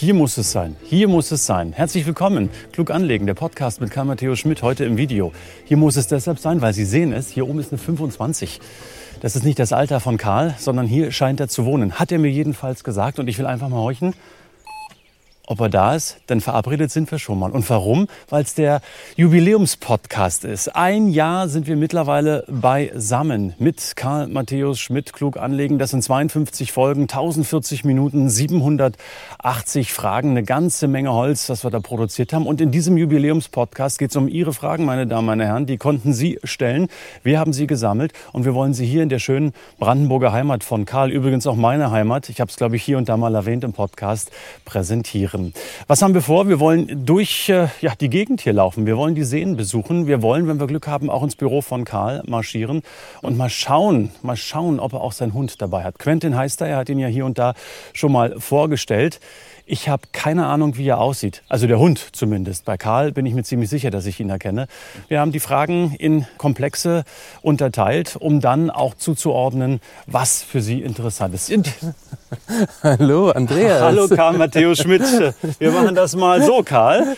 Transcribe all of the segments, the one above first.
Hier muss es sein. Hier muss es sein. Herzlich willkommen. Klug anlegen, der Podcast mit Karl Matthäus Schmidt heute im Video. Hier muss es deshalb sein, weil Sie sehen es, hier oben ist eine 25. Das ist nicht das Alter von Karl, sondern hier scheint er zu wohnen. Hat er mir jedenfalls gesagt und ich will einfach mal horchen, ob er da ist, denn verabredet sind wir schon mal. Und warum? Weil es der Jubiläumspodcast ist. Ein Jahr sind wir mittlerweile beisammen mit Karl Matthäus Schmidt klug anlegen. Das sind 52 Folgen, 1040 Minuten, 780 Fragen, eine ganze Menge Holz, das wir da produziert haben. Und in diesem Jubiläumspodcast geht es um Ihre Fragen, meine Damen, meine Herren. Die konnten Sie stellen. Wir haben sie gesammelt und wir wollen sie hier in der schönen Brandenburger Heimat von Karl, übrigens auch meine Heimat, ich habe es glaube ich hier und da mal erwähnt im Podcast, präsentieren machen. Was haben wir vor? Wir wollen durch äh, ja, die Gegend hier laufen. Wir wollen die Seen besuchen. Wir wollen, wenn wir Glück haben, auch ins Büro von Karl marschieren und mal schauen, mal schauen, ob er auch seinen Hund dabei hat. Quentin heißt er, er hat ihn ja hier und da schon mal vorgestellt. Ich habe keine Ahnung, wie er aussieht. Also der Hund zumindest. Bei Karl bin ich mir ziemlich sicher, dass ich ihn erkenne. Wir haben die Fragen in Komplexe unterteilt, um dann auch zuzuordnen, was für Sie interessant ist. Hallo, Andreas. Hallo, Karl Matthäus Schmidt. Wir machen das mal so, Karl.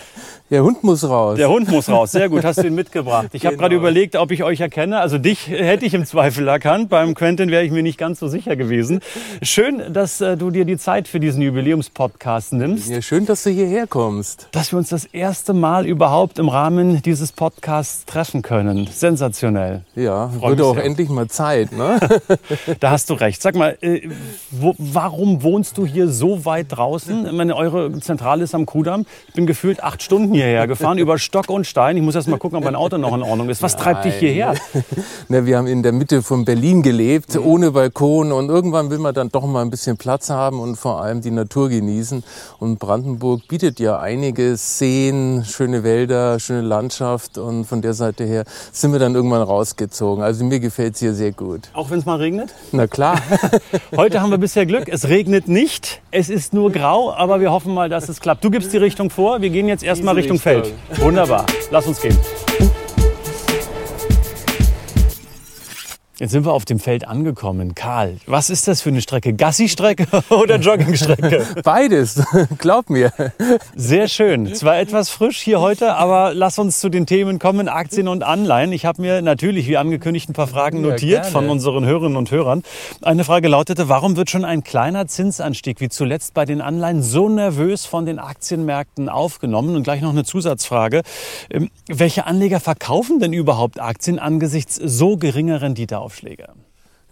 Der Hund muss raus. Der Hund muss raus. Sehr gut, hast du ihn mitgebracht. Ich genau. habe gerade überlegt, ob ich euch erkenne. Also dich hätte ich im Zweifel erkannt. Beim Quentin wäre ich mir nicht ganz so sicher gewesen. Schön, dass äh, du dir die Zeit für diesen Jubiläumspodcast nimmst. Ja, schön, dass du hierher kommst. Dass wir uns das erste Mal überhaupt im Rahmen dieses Podcasts treffen können. Sensationell. Ja, Freu wird auch sehr. endlich mal Zeit. Ne? da hast du recht. Sag mal, äh, wo, warum wohnst du hier so weit draußen? Ich meine, eure Zentrale ist am Kudamm. Ich bin gefühlt acht Stunden hier hierher gefahren, über Stock und Stein. Ich muss erst mal gucken, ob mein Auto noch in Ordnung ist. Was Nein. treibt dich hierher? Na, wir haben in der Mitte von Berlin gelebt, mhm. ohne Balkon. Und irgendwann will man dann doch mal ein bisschen Platz haben und vor allem die Natur genießen. Und Brandenburg bietet ja einige Seen, schöne Wälder, schöne Landschaft. Und von der Seite her sind wir dann irgendwann rausgezogen. Also mir gefällt es hier sehr gut. Auch wenn es mal regnet? Na klar. Heute haben wir bisher Glück. Es regnet nicht. Es ist nur grau, aber wir hoffen mal, dass es klappt. Du gibst die Richtung vor. Wir gehen jetzt erstmal Richtung Feld. Wunderbar. Lass uns gehen. Jetzt sind wir auf dem Feld angekommen. Karl, was ist das für eine Strecke? Gassi-Strecke oder Jogging-Strecke? Beides, glaub mir. Sehr schön. Zwar etwas frisch hier heute, aber lass uns zu den Themen kommen, Aktien und Anleihen. Ich habe mir natürlich, wie angekündigt, ein paar Fragen notiert ja, von unseren Hörerinnen und Hörern. Eine Frage lautete, warum wird schon ein kleiner Zinsanstieg wie zuletzt bei den Anleihen so nervös von den Aktienmärkten aufgenommen? Und gleich noch eine Zusatzfrage. Ähm, welche Anleger verkaufen denn überhaupt Aktien angesichts so geringer Rendite? Aufschläge.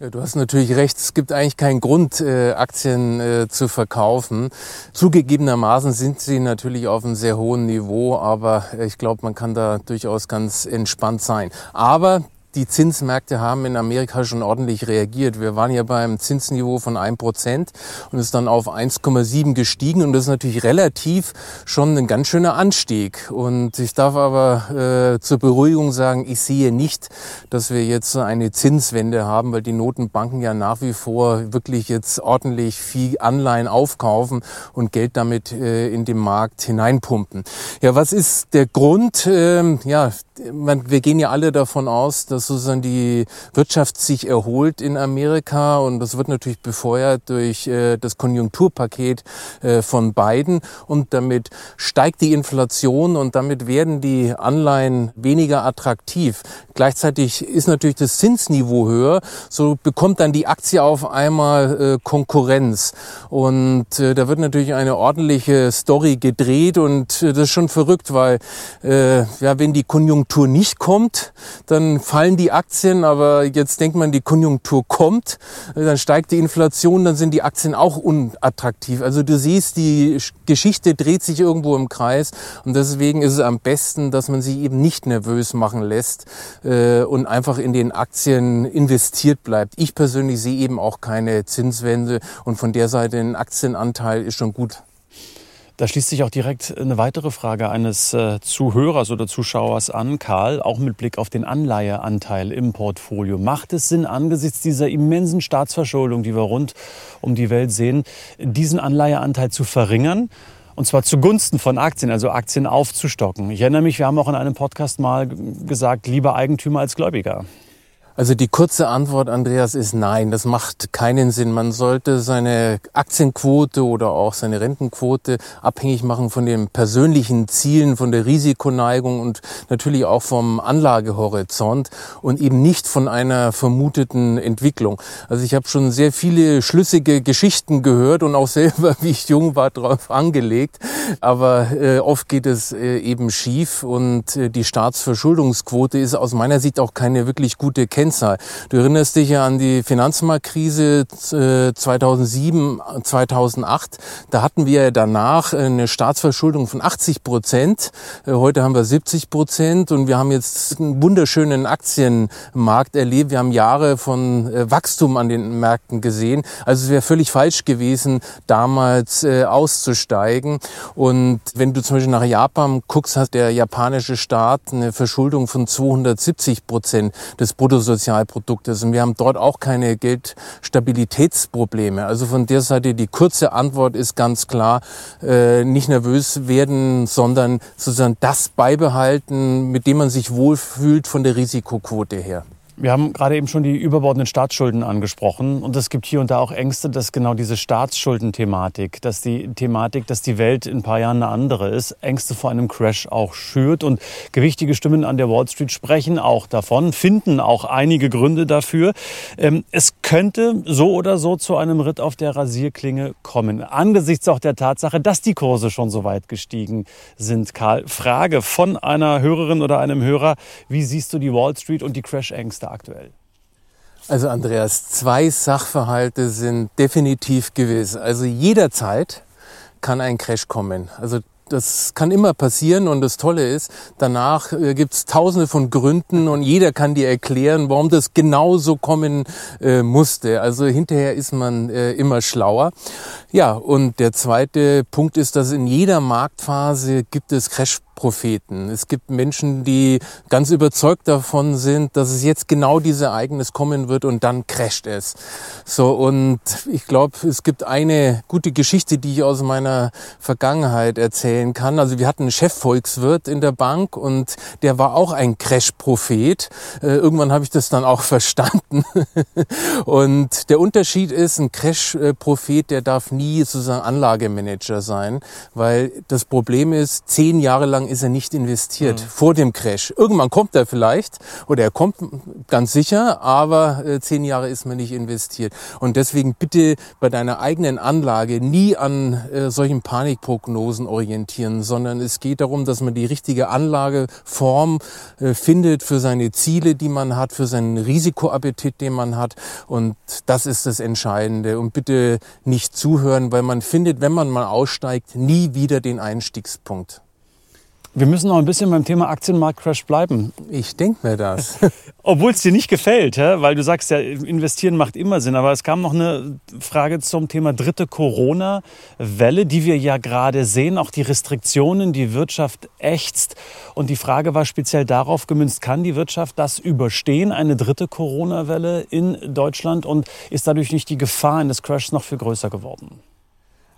Ja, du hast natürlich recht. Es gibt eigentlich keinen Grund, äh, Aktien äh, zu verkaufen. Zugegebenermaßen sind sie natürlich auf einem sehr hohen Niveau, aber ich glaube, man kann da durchaus ganz entspannt sein. Aber die Zinsmärkte haben in Amerika schon ordentlich reagiert. Wir waren ja beim Zinsniveau von 1% und ist dann auf 1,7 gestiegen und das ist natürlich relativ schon ein ganz schöner Anstieg. Und ich darf aber äh, zur Beruhigung sagen, ich sehe nicht, dass wir jetzt eine Zinswende haben, weil die Notenbanken ja nach wie vor wirklich jetzt ordentlich viel Anleihen aufkaufen und Geld damit äh, in den Markt hineinpumpen. Ja, was ist der Grund? Ähm, ja, wir gehen ja alle davon aus, dass sozusagen die Wirtschaft sich erholt in Amerika und das wird natürlich befeuert durch äh, das Konjunkturpaket äh, von Biden. Und damit steigt die Inflation und damit werden die Anleihen weniger attraktiv. Gleichzeitig ist natürlich das Zinsniveau höher, so bekommt dann die Aktie auf einmal äh, Konkurrenz. Und da wird natürlich eine ordentliche Story gedreht und das ist schon verrückt, weil ja, wenn die Konjunktur nicht kommt, dann fallen die Aktien, aber jetzt denkt man, die Konjunktur kommt, dann steigt die Inflation, dann sind die Aktien auch unattraktiv. Also du siehst, die Geschichte dreht sich irgendwo im Kreis und deswegen ist es am besten, dass man sich eben nicht nervös machen lässt äh, und einfach in den Aktien investiert bleibt. Ich persönlich sehe eben auch keine Zinswende und von der Seite ein Aktienanteil ist schon gut. Da schließt sich auch direkt eine weitere Frage eines äh, Zuhörers oder Zuschauers an, Karl, auch mit Blick auf den Anleiheanteil im Portfolio. Macht es Sinn, angesichts dieser immensen Staatsverschuldung, die wir rund um die Welt sehen, diesen Anleiheanteil zu verringern? Und zwar zugunsten von Aktien, also Aktien aufzustocken. Ich erinnere mich, wir haben auch in einem Podcast mal gesagt, lieber Eigentümer als Gläubiger. Also die kurze Antwort, Andreas, ist nein. Das macht keinen Sinn. Man sollte seine Aktienquote oder auch seine Rentenquote abhängig machen von den persönlichen Zielen, von der Risikoneigung und natürlich auch vom Anlagehorizont und eben nicht von einer vermuteten Entwicklung. Also ich habe schon sehr viele schlüssige Geschichten gehört und auch selber, wie ich jung war, darauf angelegt. Aber äh, oft geht es äh, eben schief und äh, die Staatsverschuldungsquote ist aus meiner Sicht auch keine wirklich gute Kennzahl Kennzahl. Du erinnerst dich ja an die Finanzmarktkrise 2007, äh, 2008. Da hatten wir danach eine Staatsverschuldung von 80 Prozent. Äh, heute haben wir 70 Prozent und wir haben jetzt einen wunderschönen Aktienmarkt erlebt. Wir haben Jahre von äh, Wachstum an den Märkten gesehen. Also es wäre völlig falsch gewesen, damals auszusteigen. Und wenn du zum Beispiel nach Japan guckst, hat der japanische Staat eine Verschuldung von 270 Prozent des Bruttosozialprodukts Bruttosozialproduktes. Und wir haben dort auch keine Geldstabilitätsprobleme. Also von der Seite die kurze Antwort ist ganz klar, äh, nicht nervös werden, sondern sozusagen das beibehalten, mit dem man sich wohlfühlt von der Risikoquote her. Wir haben gerade eben schon die überbordenden Staatsschulden angesprochen. Und es gibt hier und da auch Ängste, dass genau diese Staatsschuldenthematik, dass die Thematik, dass die Welt in ein paar Jahren eine andere ist, Ängste vor einem Crash auch schürt. Und gewichtige Stimmen an der Wall Street sprechen auch davon, finden auch einige Gründe dafür. Ähm, es könnte so oder so zu einem Ritt auf der Rasierklinge kommen. Angesichts auch der Tatsache, dass die Kurse schon so weit gestiegen sind. Karl, Frage von einer Hörerin oder einem Hörer. Wie siehst du die Wall Street und die Crash-Ängste aktuell? Also Andreas, zwei Sachverhalte sind definitiv gewiss. Also jederzeit kann ein Crash kommen. Also das kann immer passieren und das Tolle ist, danach äh, gibt es tausende von Gründen und jeder kann dir erklären, warum das genau so kommen äh, musste. Also hinterher ist man äh, immer schlauer. Ja, und der zweite Punkt ist, dass in jeder Marktphase gibt es Crash Propheten. Es gibt Menschen, die ganz überzeugt davon sind, dass es jetzt genau dieses Ereignis kommen wird und dann crasht es. So, und ich glaube, es gibt eine gute Geschichte, die ich aus meiner Vergangenheit erzählen kann. Also wir hatten einen Chefvolkswirt in der Bank und der war auch ein Crash-Prophet. Äh, irgendwann habe ich das dann auch verstanden. und der Unterschied ist, ein Crash-Prophet, der darf nie sozusagen Anlagemanager sein, weil das Problem ist, zehn Jahre lang ist er nicht investiert mhm. vor dem Crash. Irgendwann kommt er vielleicht oder er kommt ganz sicher, aber äh, zehn Jahre ist man nicht investiert. Und deswegen bitte bei deiner eigenen Anlage nie an äh, solchen Panikprognosen orientieren, sondern es geht darum, dass man die richtige Anlageform äh, findet für seine Ziele, die man hat, für seinen Risikoappetit, den man hat. Und das ist das Entscheidende. Und bitte nicht zuhören, weil man findet, wenn man mal aussteigt, nie wieder den Einstiegspunkt. Wir müssen noch ein bisschen beim Thema Aktienmarktcrash bleiben. Ich denke mir das. Obwohl es dir nicht gefällt, weil du sagst ja, investieren macht immer Sinn. Aber es kam noch eine Frage zum Thema dritte Corona-Welle, die wir ja gerade sehen. Auch die Restriktionen, die Wirtschaft ächzt. Und die Frage war speziell darauf gemünzt, kann die Wirtschaft das überstehen, eine dritte Corona-Welle in Deutschland? Und ist dadurch nicht die Gefahr eines Crashs noch viel größer geworden?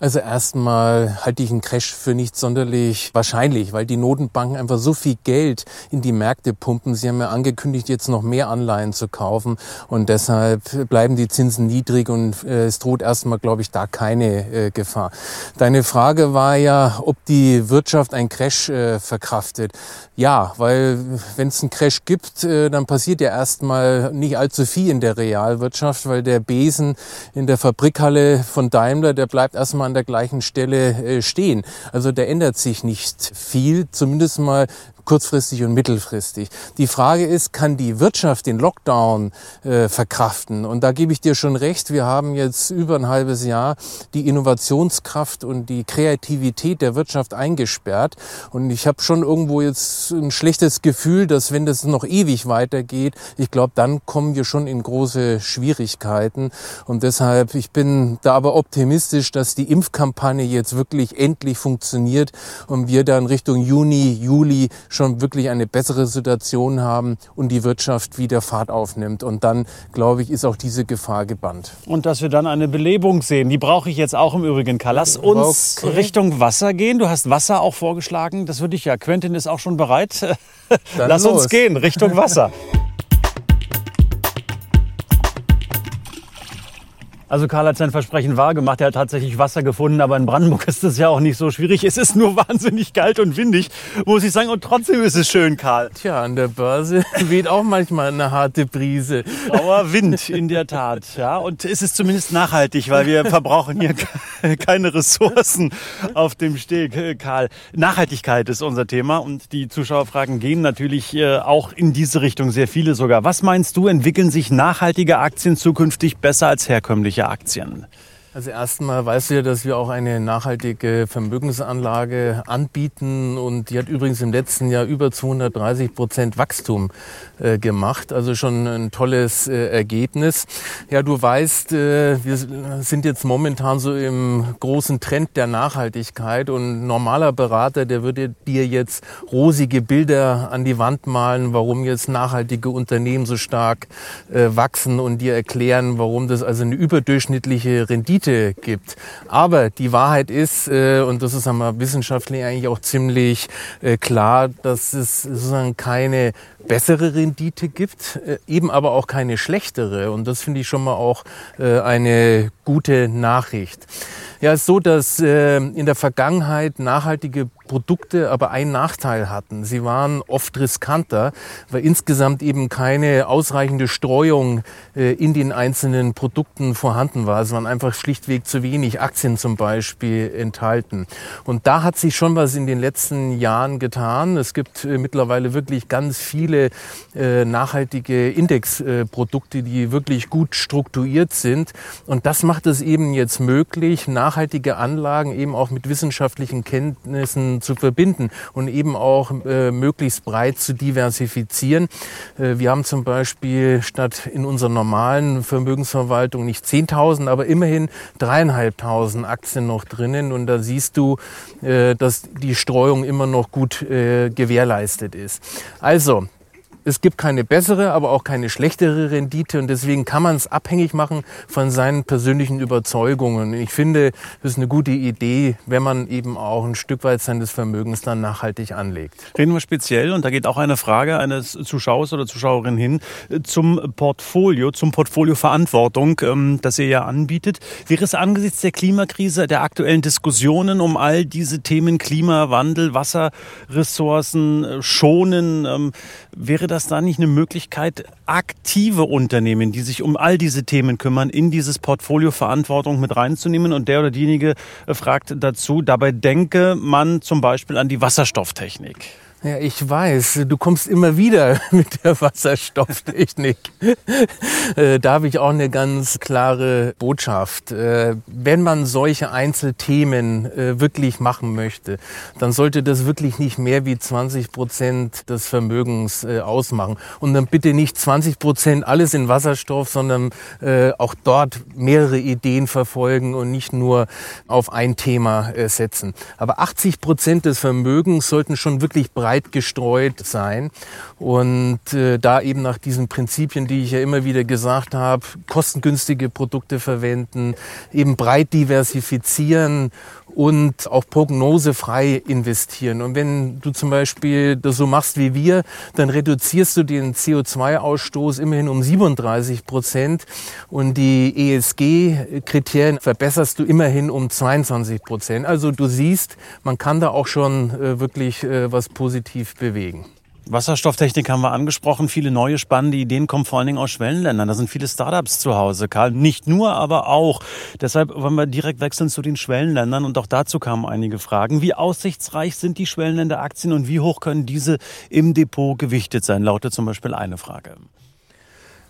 Also erstmal halte ich einen Crash für nicht sonderlich wahrscheinlich, weil die Notenbanken einfach so viel Geld in die Märkte pumpen. Sie haben ja angekündigt, jetzt noch mehr Anleihen zu kaufen und deshalb bleiben die Zinsen niedrig und äh, es droht erstmal, glaube ich, da keine äh, Gefahr. Deine Frage war ja, ob die Wirtschaft einen Crash äh, verkraftet. Ja, weil wenn es einen Crash gibt, äh, dann passiert ja erstmal nicht allzu viel in der Realwirtschaft, weil der Besen in der Fabrikhalle von Daimler, der bleibt erstmal an der gleichen Stelle äh, stehen. Also da ändert sich nicht viel, zumindest mal kurzfristig und mittelfristig. Die Frage ist, kann die Wirtschaft den Lockdown äh, verkraften? Und da gebe ich dir schon recht. Wir haben jetzt über ein halbes Jahr die Innovationskraft und die Kreativität der Wirtschaft eingesperrt. Und ich habe schon irgendwo jetzt ein schlechtes Gefühl, dass wenn das noch ewig weitergeht, ich glaube, dann kommen wir schon in große Schwierigkeiten. Und deshalb, ich bin da aber optimistisch, dass die Impfkampagne jetzt wirklich endlich funktioniert und wir dann Richtung Juni, Juli schon wirklich eine bessere Situation haben und die Wirtschaft wieder Fahrt aufnimmt. Und dann, glaube ich, ist auch diese Gefahr gebannt. Und dass wir dann eine Belebung sehen, die brauche ich jetzt auch im Übrigen, Karl. Lass uns okay. Richtung Wasser gehen. Du hast Wasser auch vorgeschlagen. Das würde ich ja. Quentin ist auch schon bereit. Lass los. uns gehen Richtung Wasser. Also Karl hat sein Versprechen wahrgemacht. Er hat tatsächlich Wasser gefunden, aber in Brandenburg ist das ja auch nicht so schwierig. Es ist nur wahnsinnig kalt und windig, muss ich sagen. Und trotzdem ist es schön, Karl. Tja, an der Börse weht auch manchmal eine harte Brise. Grauer Wind, in der Tat. Ja, und es ist zumindest nachhaltig, weil wir verbrauchen hier keine Ressourcen auf dem Steg, Karl. Nachhaltigkeit ist unser Thema und die Zuschauerfragen gehen natürlich äh, auch in diese Richtung, sehr viele sogar. Was meinst du, entwickeln sich nachhaltige Aktien zukünftig besser als herkömmliche? Aktien. Also erstmal weißt du ja, dass wir auch eine nachhaltige Vermögensanlage anbieten und die hat übrigens im letzten Jahr über 230 Prozent Wachstum äh, gemacht, also schon ein tolles äh, Ergebnis. Ja, du weißt, äh, wir sind jetzt momentan so im großen Trend der Nachhaltigkeit und normaler Berater, der würde dir jetzt rosige Bilder an die Wand malen, warum jetzt nachhaltige Unternehmen so stark äh, wachsen und dir erklären, warum das also eine überdurchschnittliche Rendite Rendite gibt. Aber die Wahrheit ist, äh, und das ist einmal wissenschaftlich eigentlich auch ziemlich äh, klar, dass es sozusagen keine bessere Rendite gibt, äh, eben aber auch keine schlechtere. Und das finde ich schon mal auch äh, eine gute Nachricht. Ja, es ist so, dass äh, in der Vergangenheit nachhaltige Produkte aber einen Nachteil hatten. Sie waren oft riskanter, weil insgesamt eben keine ausreichende Streuung in den einzelnen Produkten vorhanden war. Es waren einfach schlichtweg zu wenig Aktien zum Beispiel enthalten. Und da hat sich schon was in den letzten Jahren getan. Es gibt mittlerweile wirklich ganz viele äh, nachhaltige Indexprodukte, die wirklich gut strukturiert sind. Und das macht es eben jetzt möglich, nachhaltige Anlagen eben auch mit wissenschaftlichen Kenntnissen zu verbinden und eben auch äh, möglichst breit zu diversifizieren. Äh, wir haben zum Beispiel statt in unserer normalen Vermögensverwaltung nicht 10.000, aber immerhin dreieinhalbtausend Aktien noch drinnen und da siehst du, äh, dass die Streuung immer noch gut äh, gewährleistet ist. Also, es gibt keine bessere, aber auch keine schlechtere Rendite und deswegen kann man es abhängig machen von seinen persönlichen Überzeugungen. Ich finde, das ist eine gute Idee, wenn man eben auch ein Stück weit seines Vermögens dann nachhaltig anlegt. Reden wir speziell, und da geht auch eine Frage eines Zuschauers oder Zuschauerin hin, zum Portfolio, zum Portfolio Verantwortung, ähm, das ihr ja anbietet. Wäre es angesichts der Klimakrise, der aktuellen Diskussionen um all diese Themen Klimawandel, Wasserressourcen, äh, Schonen, ähm, wäre das da nicht eine Möglichkeit, aktive Unternehmen, die sich um all diese Themen kümmern, in dieses Portfolio Verantwortung mit reinzunehmen? Und der oder diejenige äh, fragt dazu, dabei denke man zum Beispiel an die Wasserstofftechnik. Ja, ich weiß, du kommst immer wieder mit der Wasserstofftechnik. Äh, da habe ich auch eine ganz klare Botschaft. Äh, wenn man solche Einzelthemen äh, wirklich machen möchte, dann sollte das wirklich nicht mehr wie 20 Prozent des Vermögens ausmachen. Und dann bitte nicht 20 Prozent alles in Wasserstoff, sondern auch dort mehrere Ideen verfolgen und nicht nur auf ein Thema setzen. Aber 80 Prozent des Vermögens sollten schon wirklich breit breit gestreut sein. Und äh, da eben nach diesen Prinzipien, die ich ja immer wieder gesagt habe, kostengünstige Produkte verwenden, eben breit diversifizieren und auch prognosefrei investieren. Und wenn du zum Beispiel das so machst wie wir, dann reduzierst du den CO2-Ausstoß immerhin um 37 Prozent und die ESG-Kriterien verbesserst du immerhin um 22 Prozent. Also du siehst, man kann da auch schon äh, wirklich äh, was positiv bewegen. Wasserstofftechnik haben wir angesprochen. Viele neue spannende Ideen kommen vor allen Dingen aus Schwellenländern. Da sind viele Startups zu Hause, Karl. Nicht nur, aber auch. Deshalb wollen wir direkt wechseln zu den Schwellenländern. Und auch dazu kamen einige Fragen. Wie aussichtsreich sind die Schwellenländeraktien und wie hoch können diese im Depot gewichtet sein? Lautet zum Beispiel eine Frage.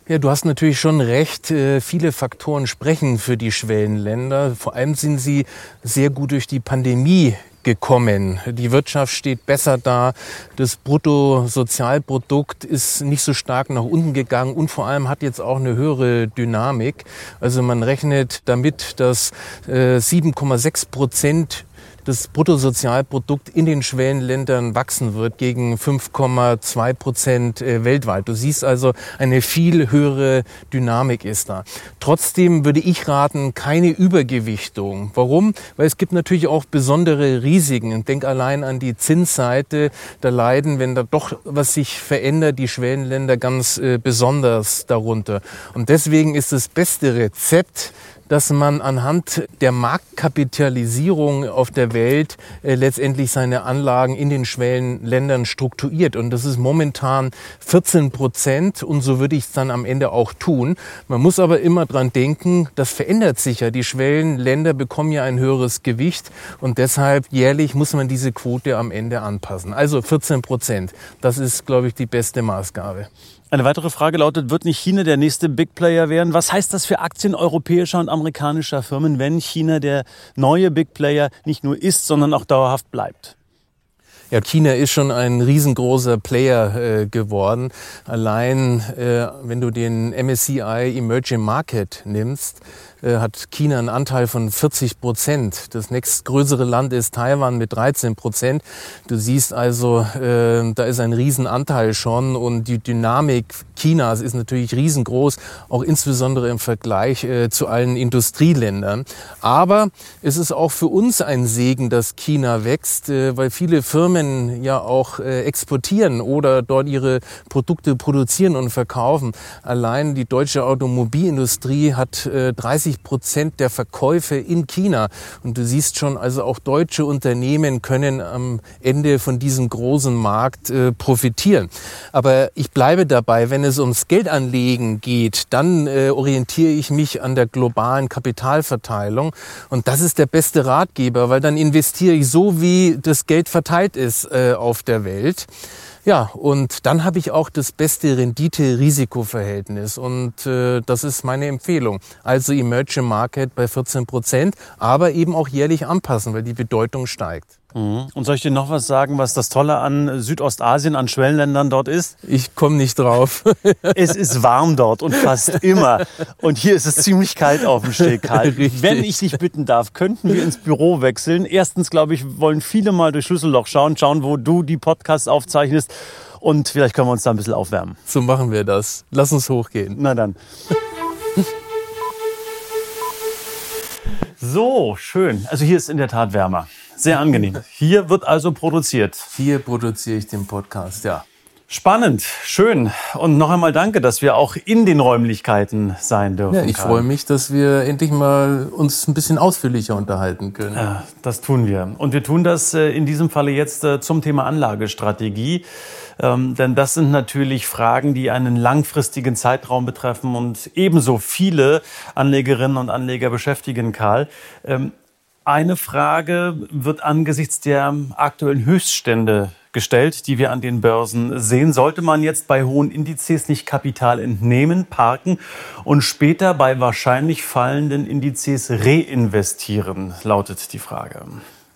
Ja, du hast natürlich schon recht. Äh, viele Faktoren sprechen für die Schwellenländer. Vor allem sind sie sehr gut durch die Pandemie gekommen. Die Wirtschaft steht besser da. Das Bruttosozialprodukt ist nicht so stark nach unten gegangen und vor allem hat jetzt auch eine höhere Dynamik. Also man rechnet damit, dass 7,6 äh, Prozent das Bruttosozialprodukt in den Schwellenländern wachsen wird gegen 5,2 Prozent äh, weltweit. Du siehst also, eine viel höhere Dynamik ist da. Trotzdem würde ich raten, keine Übergewichtung. Warum? Weil es gibt natürlich auch besondere Risiken. Denk allein an die Zinsseite. Da leiden, wenn da doch was sich verändert, die Schwellenländer ganz äh, besonders darunter. Und deswegen ist das beste Rezept, dass man anhand der Marktkapitalisierung auf der Welt äh, letztendlich seine Anlagen in den Schwellenländern strukturiert. Und das ist momentan 14 Prozent und so würde ich es dann am Ende auch tun. Man muss aber immer dran denken, das verändert sich ja. Die Schwellenländer bekommen ja ein höheres Gewicht und deshalb jährlich muss man diese Quote am Ende anpassen. Also 14 Prozent. Das ist, glaube ich, die beste Maßgabe. Eine weitere Frage lautet, wird nicht China der nächste Big Player werden? Was heißt das für Aktien europäischer und amerikanischer Firmen, wenn China der neue Big Player nicht nur ist, sondern auch dauerhaft bleibt? Ja, China ist schon ein riesengroßer Player äh, geworden. Allein, äh, wenn du den MSCI Emerging Market nimmst, äh, hat China einen Anteil von 40 Prozent. Das nächstgrößere Land ist Taiwan mit 13 Prozent. Du siehst also, äh, da ist ein Riesenanteil schon und die Dynamik Chinas ist natürlich riesengroß, auch insbesondere im Vergleich äh, zu allen Industrieländern. Aber es ist auch für uns ein Segen, dass China wächst, äh, weil viele Firmen ja auch äh, exportieren oder dort ihre Produkte produzieren und verkaufen. Allein die deutsche Automobilindustrie hat 30 30 Prozent der Verkäufe in China. Und du siehst schon, also auch deutsche Unternehmen können am Ende von diesem großen Markt äh, profitieren. Aber ich bleibe dabei, wenn es ums Geldanlegen geht, dann äh, orientiere ich mich an der globalen Kapitalverteilung. Und das ist der beste Ratgeber, weil dann investiere ich so, wie das Geld verteilt ist äh, auf der Welt. Ja, und dann habe ich auch das beste Rendite-Risiko-Verhältnis und äh, das ist meine Empfehlung. Also Emerging Market bei 14 Prozent, aber eben auch jährlich anpassen, weil die Bedeutung steigt. Mhm. Und soll ich dir noch was sagen, was das Tolle an Südostasien, an Schwellenländern dort ist? Ich komme nicht drauf. es ist warm dort und fast immer. Und hier ist es ziemlich kalt auf dem Steg. Wenn ich dich bitten darf, könnten wir ins Büro wechseln. Erstens, glaube ich, wollen viele mal durch Schlüsselloch schauen, schauen, wo du die Podcasts aufzeichnest. Und vielleicht können wir uns da ein bisschen aufwärmen. So machen wir das. Lass uns hochgehen. Na dann. So, schön. Also hier ist in der Tat wärmer. Sehr angenehm. Hier wird also produziert. Hier produziere ich den Podcast, ja. Spannend, schön. Und noch einmal danke, dass wir auch in den Räumlichkeiten sein dürfen. Ja, ich Karl. freue mich, dass wir endlich mal uns ein bisschen ausführlicher unterhalten können. Ja, das tun wir. Und wir tun das äh, in diesem Falle jetzt äh, zum Thema Anlagestrategie. Ähm, denn das sind natürlich Fragen, die einen langfristigen Zeitraum betreffen und ebenso viele Anlegerinnen und Anleger beschäftigen, Karl. Ähm, eine Frage wird angesichts der aktuellen Höchststände gestellt, die wir an den Börsen sehen. Sollte man jetzt bei hohen Indizes nicht Kapital entnehmen, parken und später bei wahrscheinlich fallenden Indizes reinvestieren, lautet die Frage.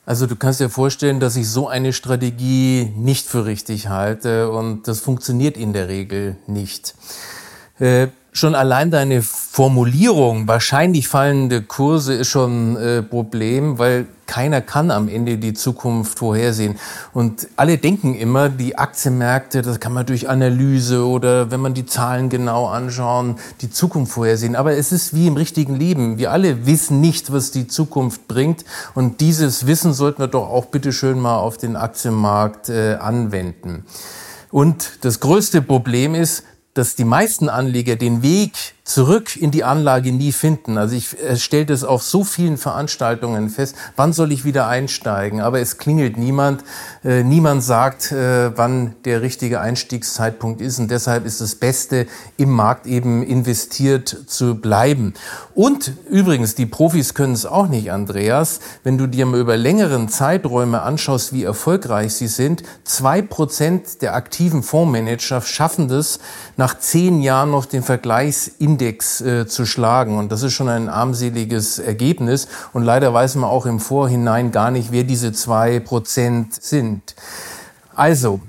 Also du kannst dir vorstellen, dass ich so eine Strategie nicht für richtig halte und das funktioniert in der Regel nicht. Äh, schon allein deine Formulierung, wahrscheinlich fallende Kurse, ist schon äh, Problem, weil keiner kann am Ende die Zukunft vorhersehen. Und alle denken immer, die Aktienmärkte, das kann man durch Analyse oder wenn man die Zahlen genau anschauen, die Zukunft vorhersehen. Aber es ist wie im richtigen Leben. Wir alle wissen nicht, was die Zukunft bringt. Und dieses Wissen sollten wir doch auch bitte schön mal auf den Aktienmarkt äh, anwenden. Und das größte Problem ist, dass die meisten Anleger den Weg zurück in die Anlage nie finden. Also ich stelle das auf so vielen Veranstaltungen fest, wann soll ich wieder einsteigen? Aber es klingelt niemand, äh, niemand sagt, äh, wann der richtige Einstiegszeitpunkt ist und deshalb ist das Beste, im Markt eben investiert zu bleiben. Und übrigens, die Profis können es auch nicht, Andreas, wenn du dir mal über längeren Zeiträume anschaust, wie erfolgreich sie sind, zwei Prozent der aktiven Fondsmanager schaffen das, nach zehn Jahren noch den Vergleichsindex äh, zu schlagen. Und das ist schon ein armseliges Ergebnis. Und leider weiß man auch im Vorhinein gar nicht, wer diese zwei Prozent sind. Also,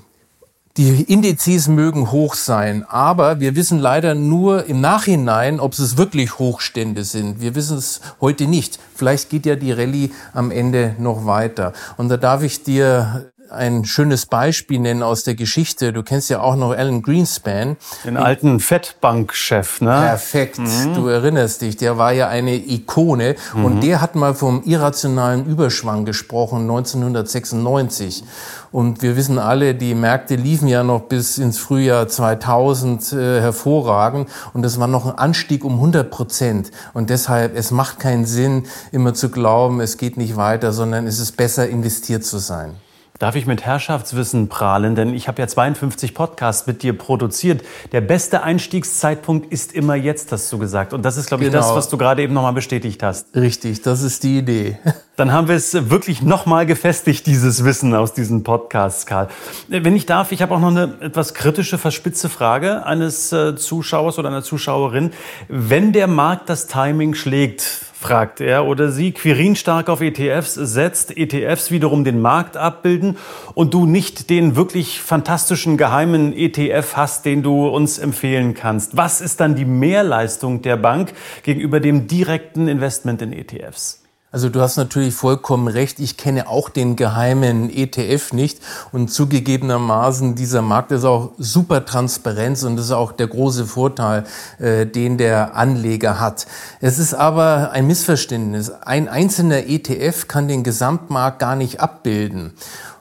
die Indizes mögen hoch sein, aber wir wissen leider nur im Nachhinein, ob es wirklich Hochstände sind. Wir wissen es heute nicht. Vielleicht geht ja die Rallye am Ende noch weiter. Und da darf ich dir ein schönes Beispiel nennen aus der Geschichte. Du kennst ja auch noch Alan Greenspan. Den alten Fettbankchef, ne? Perfekt. Mhm. Du erinnerst dich. Der war ja eine Ikone. Mhm. Und der hat mal vom irrationalen Überschwang gesprochen, 1996. Und wir wissen alle, die Märkte liefen ja noch bis ins Frühjahr 2000 äh, hervorragend. Und das war noch ein Anstieg um 100 Prozent. Und deshalb, es macht keinen Sinn, immer zu glauben, es geht nicht weiter, sondern es ist besser, investiert zu sein. Darf ich mit Herrschaftswissen prahlen? Denn ich habe ja 52 Podcasts mit dir produziert. Der beste Einstiegszeitpunkt ist immer jetzt, hast du gesagt. Und das ist, glaube ich, genau. das, was du gerade eben nochmal bestätigt hast. Richtig, das ist die Idee. Dann haben wir es wirklich nochmal gefestigt, dieses Wissen aus diesen Podcasts, Karl. Wenn ich darf, ich habe auch noch eine etwas kritische, verspitze Frage eines äh, Zuschauers oder einer Zuschauerin. Wenn der Markt das Timing schlägt, fragt er oder sie, Quirin stark auf ETFs setzt, ETFs wiederum den Markt abbilden und du nicht den wirklich fantastischen geheimen ETF hast, den du uns empfehlen kannst. Was ist dann die Mehrleistung der Bank gegenüber dem direkten Investment in ETFs? Also du hast natürlich vollkommen recht. Ich kenne auch den geheimen ETF nicht. Und zugegebenermaßen, dieser Markt ist auch super transparent und das ist auch der große Vorteil, äh, den der Anleger hat. Es ist aber ein Missverständnis. Ein einzelner ETF kann den Gesamtmarkt gar nicht abbilden.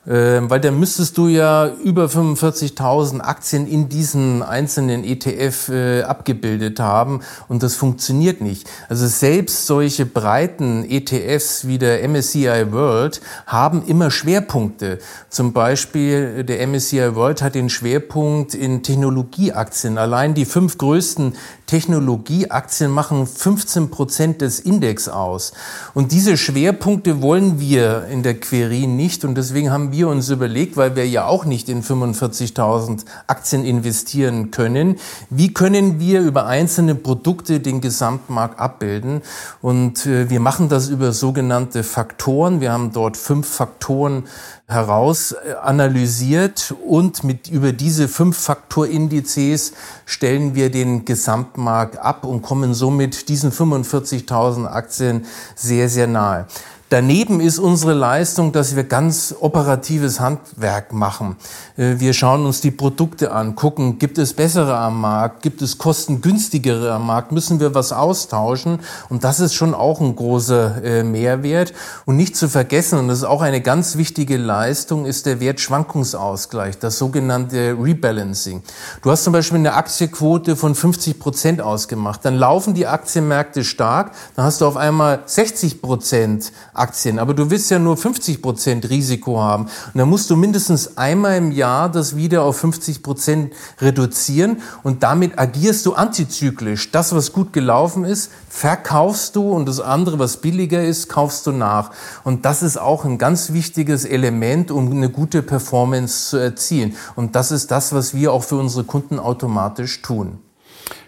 Ähm, weil dann müsstest du ja über 45.000 Aktien in diesen einzelnen ETF äh, abgebildet haben und das funktioniert nicht. Also selbst solche breiten ETFs wie der MSCI World haben immer Schwerpunkte. Zum Beispiel der MSCI World hat den Schwerpunkt in Technologieaktien. Allein die fünf größten Technologieaktien machen 15 Prozent des Index aus. Und diese Schwerpunkte wollen wir in der Querin nicht und deswegen haben wir uns überlegt, weil wir ja auch nicht in 45.000 Aktien investieren können, wie können wir über einzelne Produkte den Gesamtmarkt abbilden? Und äh, wir machen das über sogenannte Faktoren. Wir haben dort fünf Faktoren heraus äh, analysiert und mit über diese fünf Faktorindizes stellen wir den Gesamtmarkt ab und kommen somit diesen 45.000 Aktien sehr, sehr nahe. Daneben ist unsere Leistung, dass wir ganz operatives Handwerk machen. Äh, wir schauen uns die Produkte an, gucken, gibt es bessere am Markt, gibt es kostengünstigere am Markt, müssen wir was austauschen. Und das ist schon auch ein großer äh, Mehrwert. Und nicht zu vergessen, und das ist auch eine ganz wichtige Leistung, ist der Wertschwankungsausgleich, das sogenannte Rebalancing. Du hast zum Beispiel eine Aktienquote von 50 Prozent ausgemacht. Dann laufen die Aktienmärkte stark, dann hast du auf einmal 60 Prozent Aktien. Aber du willst ja nur 50 Prozent Risiko haben. Und dann musst du mindestens einmal im Jahr das wieder auf 50 Prozent reduzieren. Und damit agierst du antizyklisch. Das, was gut gelaufen ist, verkaufst du und das andere, was billiger ist, kaufst du nach. Und das ist auch ein ganz wichtiges Element, um eine gute Performance zu erzielen. Und das ist das, was wir auch für unsere Kunden automatisch tun.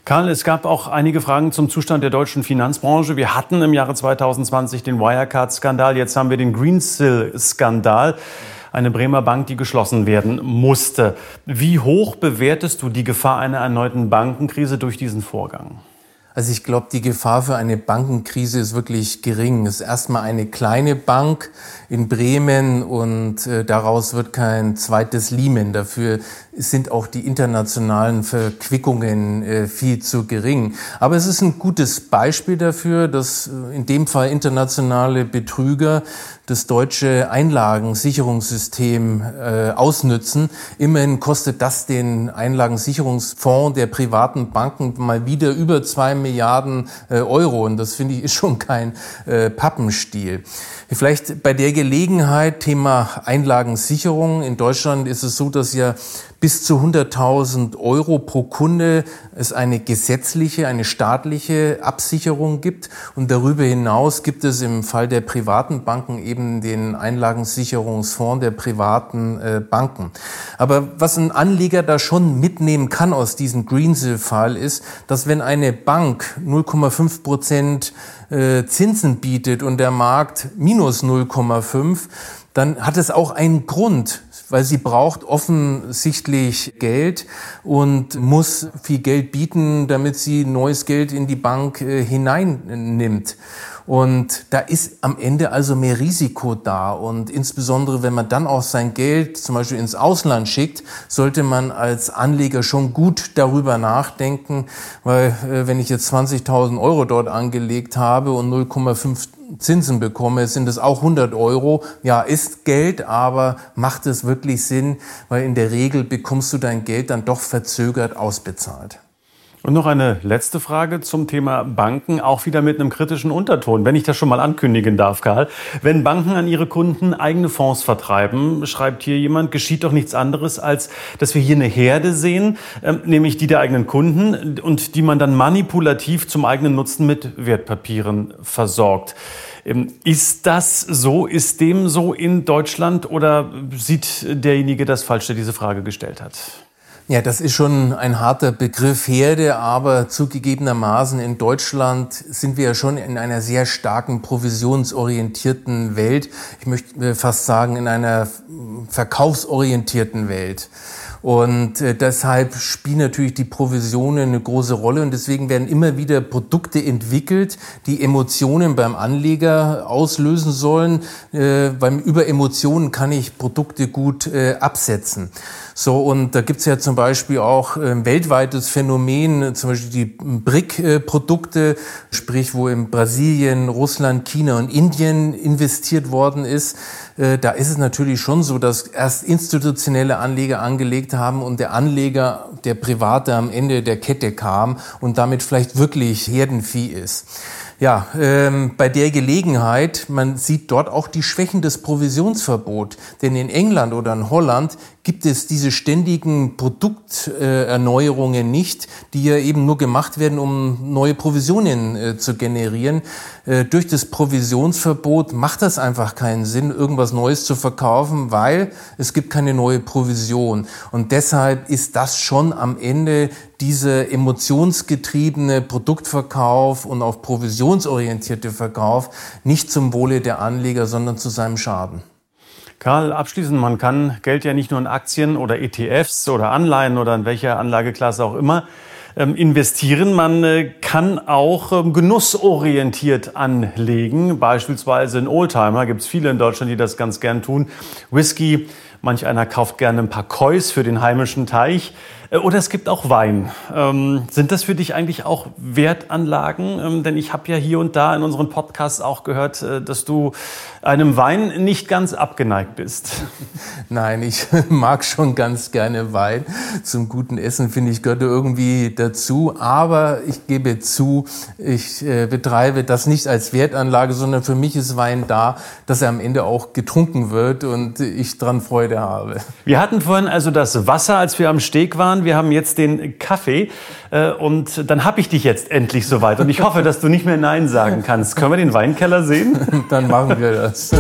Karl, es gab auch einige Fragen zum Zustand der deutschen Finanzbranche. Wir hatten im Jahre 2020 den Wirecard-Skandal, jetzt haben wir den Greensill-Skandal, eine Bremer Bank, die geschlossen werden musste. Wie hoch bewertest du die Gefahr einer erneuten Bankenkrise durch diesen Vorgang? Also ich glaube, die Gefahr für eine Bankenkrise ist wirklich gering. Es ist erstmal eine kleine Bank in Bremen und äh, daraus wird kein zweites Lehman. Dafür sind auch die internationalen Verquickungen äh, viel zu gering. Aber es ist ein gutes Beispiel dafür, dass äh, in dem Fall internationale Betrüger das deutsche Einlagensicherungssystem äh, ausnützen. Immerhin kostet das den Einlagensicherungsfonds der privaten Banken mal wieder über zwei Milliarden äh, Euro. Und das finde ich ist schon kein äh, Pappenstiel. Vielleicht bei der Gelegenheit Thema Einlagensicherung. In Deutschland ist es so, dass ja bis zu 100.000 Euro pro Kunde es eine gesetzliche, eine staatliche Absicherung gibt. Und darüber hinaus gibt es im Fall der privaten Banken eben den Einlagensicherungsfonds der privaten äh, Banken. Aber was ein Anleger da schon mitnehmen kann aus diesem Greensill-Fall ist, dass wenn eine Bank 0,5 Prozent äh, Zinsen bietet und der Markt minus 0,5, dann hat es auch einen Grund, weil sie braucht offensichtlich Geld und muss viel Geld bieten, damit sie neues Geld in die Bank äh, hineinnimmt. Und da ist am Ende also mehr Risiko da. Und insbesondere, wenn man dann auch sein Geld zum Beispiel ins Ausland schickt, sollte man als Anleger schon gut darüber nachdenken, weil äh, wenn ich jetzt 20.000 Euro dort angelegt habe und 0,5 Zinsen bekomme, sind es auch 100 Euro. Ja, ist Geld, aber macht es wirklich Sinn, weil in der Regel bekommst du dein Geld dann doch verzögert ausbezahlt. Und noch eine letzte Frage zum Thema Banken, auch wieder mit einem kritischen Unterton, wenn ich das schon mal ankündigen darf, Karl. Wenn Banken an ihre Kunden eigene Fonds vertreiben, schreibt hier jemand, geschieht doch nichts anderes, als dass wir hier eine Herde sehen, ähm, nämlich die der eigenen Kunden und die man dann manipulativ zum eigenen Nutzen mit Wertpapieren versorgt. Ähm, ist das so? Ist dem so in Deutschland oder sieht derjenige das falsch, der diese Frage gestellt hat? Ja, das ist schon ein harter Begriff Herde, aber zugegebenermaßen in Deutschland sind wir ja schon in einer sehr starken provisionsorientierten Welt. Ich möchte fast sagen, in einer verkaufsorientierten Welt. Und äh, deshalb spielen natürlich die Provisionen eine große Rolle und deswegen werden immer wieder Produkte entwickelt, die Emotionen beim Anleger auslösen sollen, äh, weil über Emotionen kann ich Produkte gut äh, absetzen. So, und da gibt's ja zum Beispiel auch ein weltweites Phänomen, zum Beispiel die BRIC-Produkte, sprich, wo in Brasilien, Russland, China und Indien investiert worden ist. Da ist es natürlich schon so, dass erst institutionelle Anleger angelegt haben und der Anleger, der Private am Ende der Kette kam und damit vielleicht wirklich Herdenvieh ist. Ja, ähm, bei der Gelegenheit, man sieht dort auch die Schwächen des Provisionsverbots. Denn in England oder in Holland gibt es diese ständigen Produkterneuerungen nicht, die ja eben nur gemacht werden, um neue Provisionen äh, zu generieren. Äh, durch das Provisionsverbot macht das einfach keinen Sinn, irgendwas Neues zu verkaufen, weil es gibt keine neue Provision. Und deshalb ist das schon am Ende diese emotionsgetriebene Produktverkauf und auf provisionsorientierte Verkauf nicht zum Wohle der Anleger, sondern zu seinem Schaden. Karl, abschließend, man kann Geld ja nicht nur in Aktien oder ETFs oder Anleihen oder in welcher Anlageklasse auch immer ähm, investieren. Man äh, kann auch ähm, genussorientiert anlegen. Beispielsweise in Oldtimer gibt es viele in Deutschland, die das ganz gern tun. Whisky, manch einer kauft gerne ein paar Kois für den heimischen Teich. Äh, oder es gibt auch Wein. Ähm, sind das für dich eigentlich auch Wertanlagen? Ähm, denn ich habe ja hier und da in unseren Podcasts auch gehört, äh, dass du einem Wein nicht ganz abgeneigt bist. Nein, ich mag schon ganz gerne Wein. Zum guten Essen finde ich gehört irgendwie dazu. Aber ich gebe zu, ich äh, betreibe das nicht als Wertanlage, sondern für mich ist Wein da, dass er am Ende auch getrunken wird und ich dran Freude habe. Wir hatten vorhin also das Wasser, als wir am Steg waren. Wir haben jetzt den Kaffee. Äh, und dann habe ich dich jetzt endlich soweit. Und ich hoffe, dass du nicht mehr Nein sagen kannst. Können wir den Weinkeller sehen? Dann machen wir das.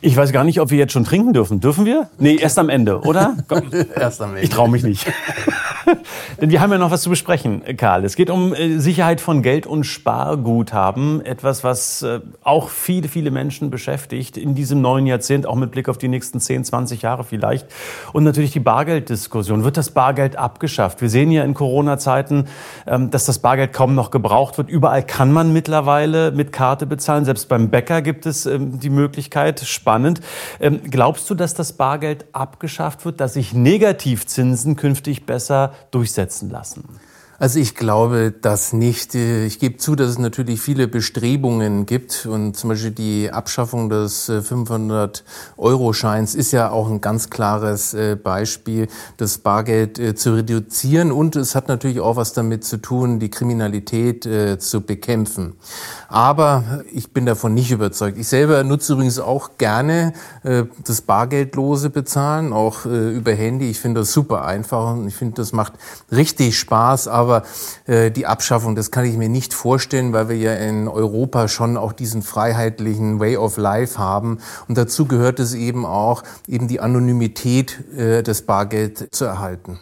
Ich weiß gar nicht, ob wir jetzt schon trinken dürfen. Dürfen wir? Nee, erst am Ende, oder? erst am Ende. Ich traue mich nicht. Denn wir haben ja noch was zu besprechen, Karl. Es geht um äh, Sicherheit von Geld und Sparguthaben. Etwas, was äh, auch viele, viele Menschen beschäftigt in diesem neuen Jahrzehnt, auch mit Blick auf die nächsten 10, 20 Jahre vielleicht. Und natürlich die Bargelddiskussion. Wird das Bargeld abgeschafft? Wir sehen ja in Corona-Zeiten, ähm, dass das Bargeld kaum noch gebraucht wird. Überall kann man mittlerweile mit Karte bezahlen. Selbst beim Bäcker gibt es ähm, die Möglichkeit. Spannend. Ähm, glaubst du, dass das Bargeld abgeschafft wird, dass sich Negativzinsen künftig besser durchsetzen lassen? Also ich glaube das nicht. Ich gebe zu, dass es natürlich viele Bestrebungen gibt und zum Beispiel die Abschaffung des 500-Euro-Scheins ist ja auch ein ganz klares äh, Beispiel, das Bargeld äh, zu reduzieren und es hat natürlich auch was damit zu tun, die Kriminalität äh, zu bekämpfen. Aber ich bin davon nicht überzeugt. Ich selber nutze übrigens auch gerne das bargeldlose Bezahlen, auch über Handy. Ich finde das super einfach und ich finde, das macht richtig Spaß. Aber aber äh, die Abschaffung, das kann ich mir nicht vorstellen, weil wir ja in Europa schon auch diesen freiheitlichen Way of Life haben. Und dazu gehört es eben auch, eben die Anonymität äh, des Bargeld zu erhalten.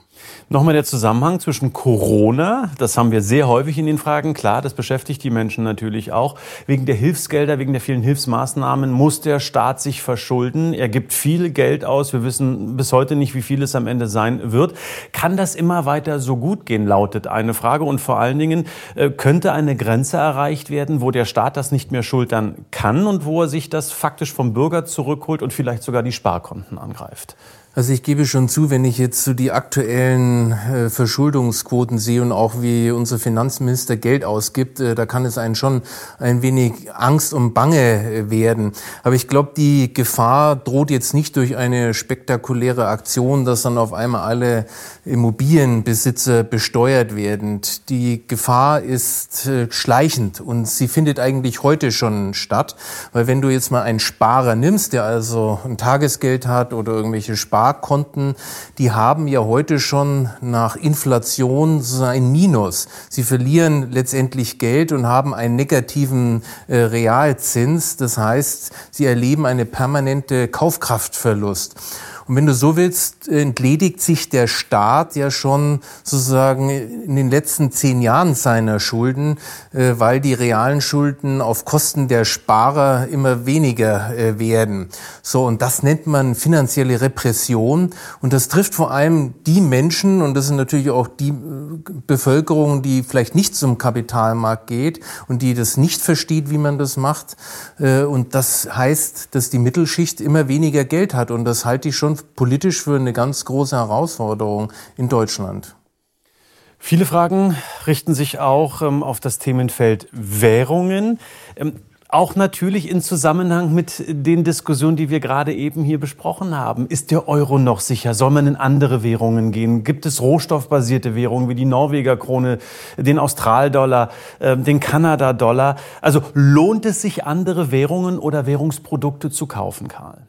Nochmal der Zusammenhang zwischen Corona, das haben wir sehr häufig in den Fragen, klar, das beschäftigt die Menschen natürlich auch. Wegen der Hilfsgelder, wegen der vielen Hilfsmaßnahmen muss der Staat sich verschulden. Er gibt viel Geld aus. Wir wissen bis heute nicht, wie viel es am Ende sein wird. Kann das immer weiter so gut gehen, lautet eine Frage. Und vor allen Dingen, äh, könnte eine Grenze erreicht werden, wo der Staat das nicht mehr schultern kann und wo er sich das faktisch vom Bürger zurückholt und vielleicht sogar die Sparkonten angreift? Also ich gebe schon zu, wenn ich jetzt so die aktuellen äh, Verschuldungsquoten sehe und auch wie unser Finanzminister Geld ausgibt, äh, da kann es einen schon ein wenig Angst und Bange äh, werden. Aber ich glaube, die Gefahr droht jetzt nicht durch eine spektakuläre Aktion, dass dann auf einmal alle Immobilienbesitzer besteuert werden. Die Gefahr ist äh, schleichend und sie findet eigentlich heute schon statt, weil wenn du jetzt mal einen Sparer nimmst, der also ein Tagesgeld hat oder irgendwelche Spar Sparkonten, die haben ja heute schon nach Inflation ein Minus. Sie verlieren letztendlich Geld und haben einen negativen äh, Realzins. Das heißt, sie erleben eine permanente Kaufkraftverlust. Und wenn du so willst, entledigt sich der Staat ja schon sozusagen in den letzten zehn Jahren seiner Schulden, äh, weil die realen Schulden auf Kosten der Sparer immer weniger äh, werden. So, und das nennt man finanzielle Repression. Und das trifft vor allem die Menschen, und das sind natürlich auch die äh, Bevölkerung, die vielleicht nicht zum Kapitalmarkt geht und die das nicht versteht, wie man das macht. Und das heißt, dass die Mittelschicht immer weniger Geld hat. Und das halte ich schon politisch für eine ganz große Herausforderung in Deutschland. Viele Fragen richten sich auch ähm, auf das Themenfeld Währungen. Ähm, auch natürlich in Zusammenhang mit den Diskussionen, die wir gerade eben hier besprochen haben. Ist der Euro noch sicher? Soll man in andere Währungen gehen? Gibt es rohstoffbasierte Währungen wie die Norweger Krone, den Australdollar, äh, den Kanada-Dollar? Also lohnt es sich, andere Währungen oder Währungsprodukte zu kaufen, Karl?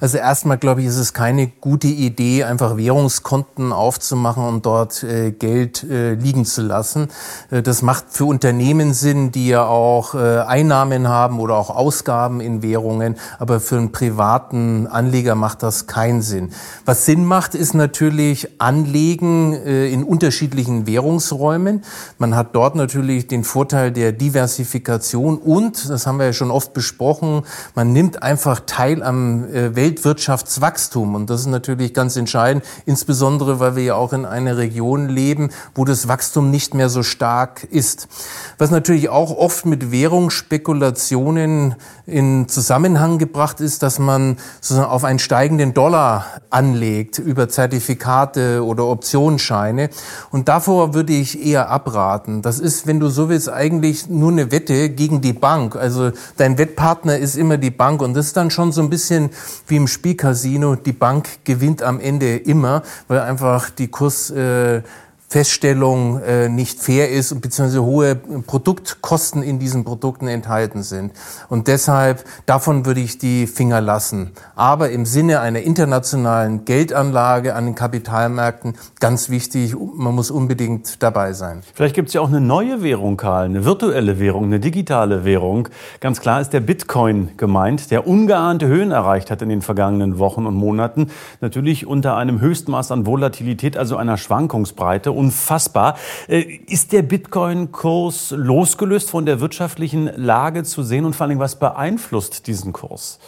Also erstmal glaube ich, ist es keine gute Idee, einfach Währungskonten aufzumachen und dort äh, Geld äh, liegen zu lassen. Äh, das macht für Unternehmen Sinn, die ja auch äh, Einnahmen haben oder auch Ausgaben in Währungen, aber für einen privaten Anleger macht das keinen Sinn. Was Sinn macht, ist natürlich Anlegen äh, in unterschiedlichen Währungsräumen. Man hat dort natürlich den Vorteil der Diversifikation und, das haben wir ja schon oft besprochen, man nimmt einfach teil am äh, Weltwirtschaftswachstum. Und das ist natürlich ganz entscheidend, insbesondere weil wir ja auch in einer Region leben, wo das Wachstum nicht mehr so stark ist. Was natürlich auch oft mit Währungsspekulationen in Zusammenhang gebracht ist, dass man sozusagen auf einen steigenden Dollar anlegt über Zertifikate oder Optionsscheine. Und davor würde ich eher abraten. Das ist, wenn du so willst, eigentlich nur eine Wette gegen die Bank. Also dein Wettpartner ist immer die Bank. Und das ist dann schon so ein bisschen wie im Spielcasino. Die Bank gewinnt am Ende immer, weil einfach die Kurs äh, Feststellung äh, nicht fair ist bzw. hohe Produktkosten in diesen Produkten enthalten sind. Und deshalb, davon würde ich die Finger lassen. Aber im Sinne einer internationalen Geldanlage an den Kapitalmärkten ganz wichtig, man muss unbedingt dabei sein. Vielleicht gibt es ja auch eine neue Währung, Karl, eine virtuelle Währung, eine digitale Währung. Ganz klar ist der Bitcoin gemeint, der ungeahnte Höhen erreicht hat in den vergangenen Wochen und Monaten. Natürlich unter einem Höchstmaß an Volatilität, also einer Schwankungsbreite unfassbar. Äh, ist der Bitcoin-Kurs losgelöst von der wirtschaftlichen Lage zu sehen und vor allem, was beeinflusst diesen Kurs?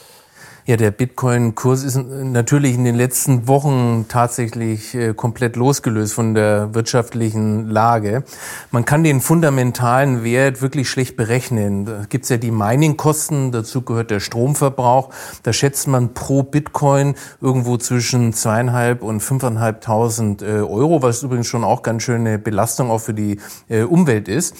Ja, der Bitcoin-Kurs ist natürlich in den letzten Wochen tatsächlich äh, komplett losgelöst von der wirtschaftlichen Lage. Man kann den fundamentalen Wert wirklich schlecht berechnen. Da gibt's ja die Mining-Kosten, dazu gehört der Stromverbrauch. Da schätzt man pro Bitcoin irgendwo zwischen zweieinhalb und fünfeinhalbtausend äh, Euro, was übrigens schon auch ganz schöne Belastung auch für die äh, Umwelt ist.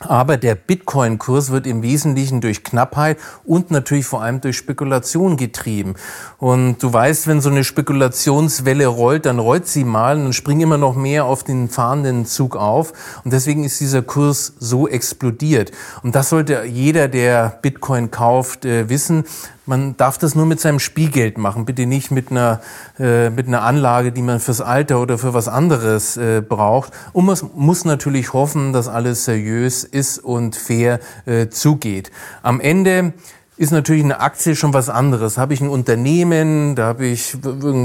Aber der Bitcoin-Kurs wird im Wesentlichen durch Knappheit und natürlich vor allem durch Spekulation getrieben. Und du weißt, wenn so eine Spekulationswelle rollt, dann rollt sie mal und springen immer noch mehr auf den fahrenden Zug auf. Und deswegen ist dieser Kurs so explodiert. Und das sollte jeder, der Bitcoin kauft, äh, wissen. Man darf das nur mit seinem Spielgeld machen, bitte nicht mit einer, äh, mit einer Anlage, die man fürs Alter oder für was anderes äh, braucht. Und man muss natürlich hoffen, dass alles seriös ist und fair äh, zugeht. Am Ende ist natürlich eine Aktie schon was anderes. Habe ich ein Unternehmen, da habe ich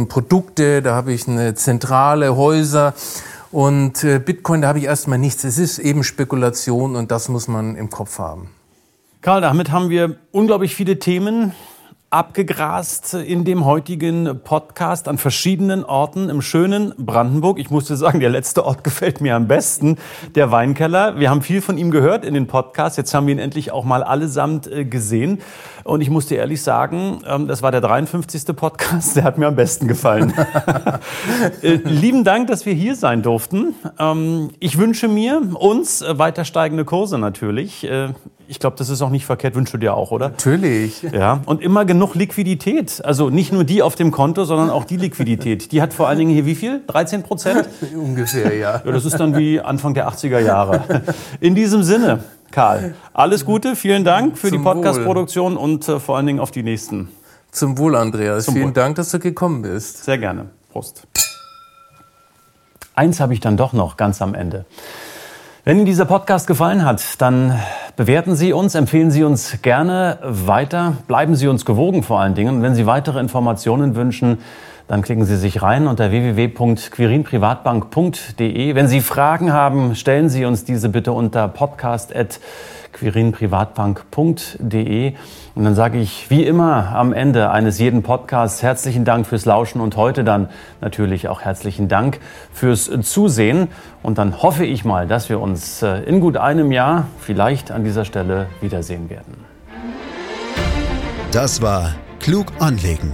Produkte, da habe ich eine zentrale Häuser. Und äh, Bitcoin, da habe ich erstmal nichts. Es ist eben Spekulation und das muss man im Kopf haben. Karl, damit haben wir unglaublich viele Themen abgegrast in dem heutigen Podcast an verschiedenen Orten im schönen Brandenburg. Ich musste sagen, der letzte Ort gefällt mir am besten, der Weinkeller. Wir haben viel von ihm gehört in den Podcasts. Jetzt haben wir ihn endlich auch mal allesamt äh, gesehen. Und ich musste ehrlich sagen, ähm, das war der 53. Podcast, der hat mir am besten gefallen. Äh, lieben Dank, dass wir hier sein durften. Ähm, ich wünsche mir uns äh, weiter steigende Kurse natürlich. Ich glaube, das ist auch nicht verkehrt. Wünsche dir auch, oder? Natürlich. Ja. Und immer genug Liquidität. Also nicht nur die auf dem Konto, sondern auch die Liquidität. Die hat vor allen Dingen hier wie viel? 13 Prozent? Ungefähr, ja. ja. Das ist dann wie Anfang der 80er Jahre. In diesem Sinne, Karl, alles Gute. Vielen Dank für Zum die Podcast-Produktion und äh, vor allen Dingen auf die nächsten. Zum Wohl, Andreas. Zum Vielen Wohl. Dank, dass du gekommen bist. Sehr gerne. Prost. Eins habe ich dann doch noch ganz am Ende. Wenn Ihnen dieser Podcast gefallen hat, dann bewerten Sie uns, empfehlen Sie uns gerne weiter, bleiben Sie uns gewogen vor allen Dingen. Wenn Sie weitere Informationen wünschen, dann klicken Sie sich rein unter www.quirinprivatbank.de. Wenn Sie Fragen haben, stellen Sie uns diese bitte unter podcast.quirinprivatbank.de. Und dann sage ich wie immer am Ende eines jeden Podcasts herzlichen Dank fürs Lauschen und heute dann natürlich auch herzlichen Dank fürs Zusehen. Und dann hoffe ich mal, dass wir uns äh, in gut einem Jahr vielleicht an dieser Stelle wiedersehen werden. Das war Klug anlegen.